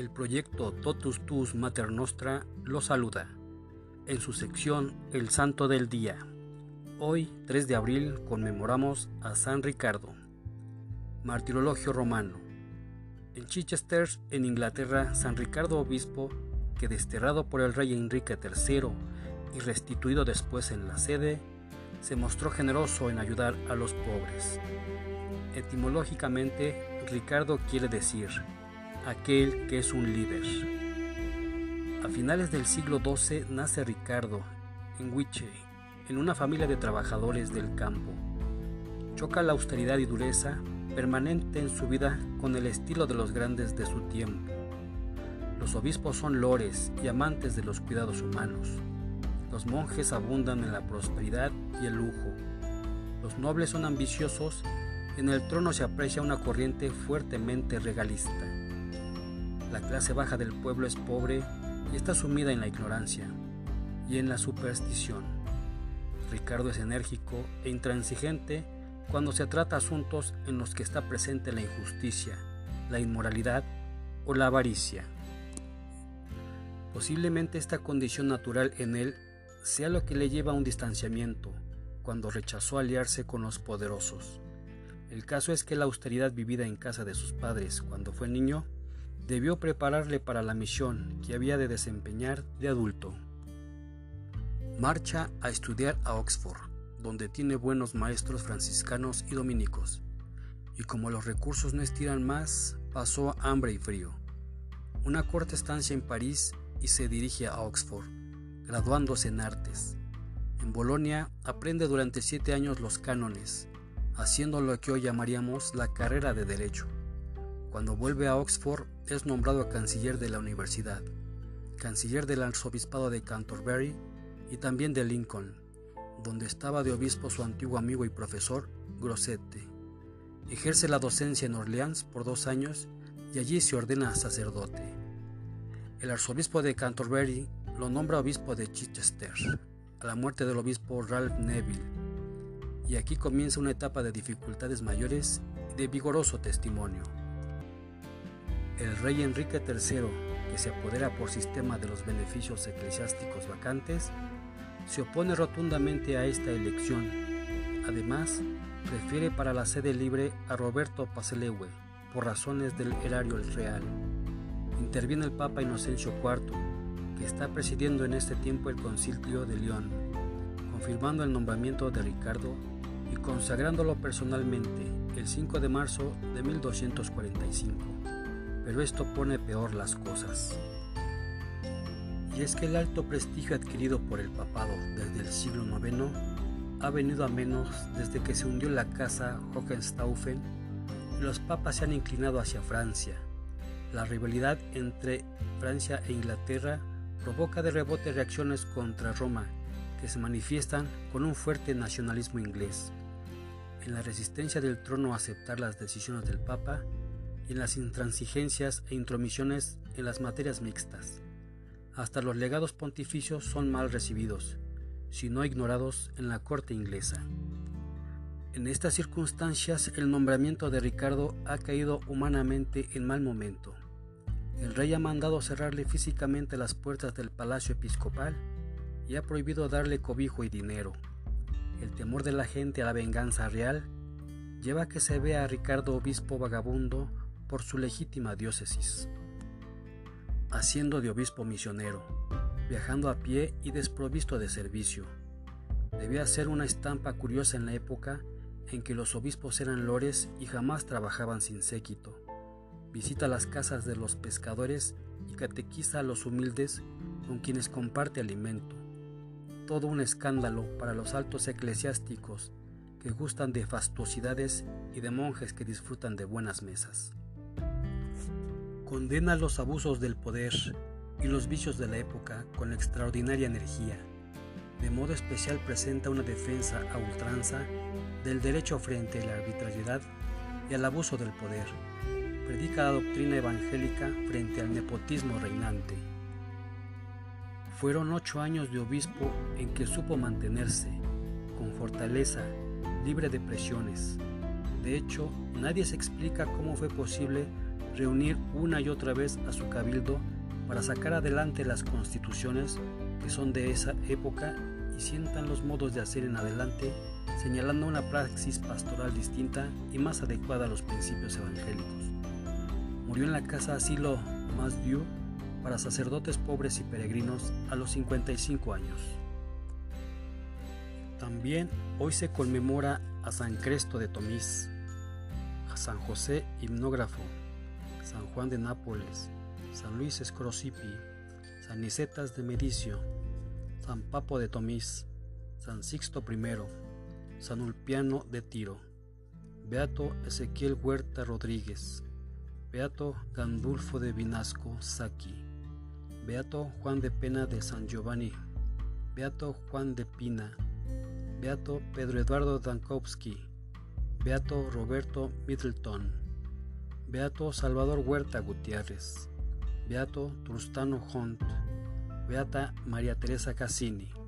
El proyecto Totus Tus Mater Nostra lo saluda en su sección El Santo del Día. Hoy, 3 de abril, conmemoramos a San Ricardo, martirologio romano. En Chichester, en Inglaterra, San Ricardo Obispo, que desterrado por el rey Enrique III y restituido después en la sede, se mostró generoso en ayudar a los pobres. Etimológicamente, Ricardo quiere decir aquel que es un líder. A finales del siglo XII nace Ricardo en Wiche, en una familia de trabajadores del campo. Choca la austeridad y dureza permanente en su vida con el estilo de los grandes de su tiempo. Los obispos son lores y amantes de los cuidados humanos. Los monjes abundan en la prosperidad y el lujo. Los nobles son ambiciosos en el trono se aprecia una corriente fuertemente regalista. La clase baja del pueblo es pobre y está sumida en la ignorancia y en la superstición. Ricardo es enérgico e intransigente cuando se trata asuntos en los que está presente la injusticia, la inmoralidad o la avaricia. Posiblemente esta condición natural en él sea lo que le lleva a un distanciamiento cuando rechazó aliarse con los poderosos. El caso es que la austeridad vivida en casa de sus padres cuando fue niño debió prepararle para la misión que había de desempeñar de adulto. Marcha a estudiar a Oxford, donde tiene buenos maestros franciscanos y dominicos, y como los recursos no estiran más, pasó hambre y frío. Una corta estancia en París y se dirige a Oxford, graduándose en artes. En Bolonia aprende durante siete años los cánones, haciendo lo que hoy llamaríamos la carrera de Derecho. Cuando vuelve a Oxford es nombrado canciller de la universidad, canciller del arzobispado de Canterbury y también de Lincoln, donde estaba de obispo su antiguo amigo y profesor Grossetti. Ejerce la docencia en Orleans por dos años y allí se ordena sacerdote. El arzobispo de Canterbury lo nombra obispo de Chichester, a la muerte del obispo Ralph Neville, y aquí comienza una etapa de dificultades mayores y de vigoroso testimonio. El rey Enrique III, que se apodera por sistema de los beneficios eclesiásticos vacantes, se opone rotundamente a esta elección. Además, prefiere para la sede libre a Roberto Paselewe por razones del erario real. Interviene el Papa Inocencio IV, que está presidiendo en este tiempo el Concilio de León, confirmando el nombramiento de Ricardo y consagrándolo personalmente el 5 de marzo de 1245. Pero esto pone peor las cosas y es que el alto prestigio adquirido por el papado desde el siglo IX ha venido a menos desde que se hundió la casa Hohenstaufen y los papas se han inclinado hacia Francia. La rivalidad entre Francia e Inglaterra provoca de rebote reacciones contra Roma que se manifiestan con un fuerte nacionalismo inglés, en la resistencia del trono a aceptar las decisiones del Papa en las intransigencias e intromisiones en las materias mixtas. Hasta los legados pontificios son mal recibidos, si no ignorados en la corte inglesa. En estas circunstancias el nombramiento de Ricardo ha caído humanamente en mal momento. El rey ha mandado cerrarle físicamente las puertas del palacio episcopal y ha prohibido darle cobijo y dinero. El temor de la gente a la venganza real lleva a que se vea a Ricardo obispo vagabundo por su legítima diócesis haciendo de obispo misionero, viajando a pie y desprovisto de servicio. Debía ser una estampa curiosa en la época en que los obispos eran lores y jamás trabajaban sin séquito. Visita las casas de los pescadores y catequiza a los humildes con quienes comparte alimento. Todo un escándalo para los altos eclesiásticos que gustan de fastuosidades y de monjes que disfrutan de buenas mesas condena los abusos del poder y los vicios de la época con extraordinaria energía. De modo especial presenta una defensa a ultranza del derecho frente a la arbitrariedad y al abuso del poder. Predica la doctrina evangélica frente al nepotismo reinante. Fueron ocho años de obispo en que supo mantenerse, con fortaleza, libre de presiones. De hecho, nadie se explica cómo fue posible reunir una y otra vez a su cabildo para sacar adelante las constituciones que son de esa época y sientan los modos de hacer en adelante, señalando una praxis pastoral distinta y más adecuada a los principios evangélicos. Murió en la casa asilo Masdieu para sacerdotes pobres y peregrinos a los 55 años. También hoy se conmemora a San Cresto de Tomís, a San José Himnógrafo, San Juan de Nápoles, San Luis Escrocipi, San Nicetas de Medicio, San Papo de Tomís, San Sixto I, San Ulpiano de Tiro, Beato Ezequiel Huerta Rodríguez, Beato Gandulfo de Vinasco Saki, Beato Juan de Pena de San Giovanni, Beato Juan de Pina, Beato Pedro Eduardo Dankowski, Beato Roberto Middleton, Beato Salvador Huerta Gutiérrez, Beato Trustano Hunt, Beata María Teresa Cassini.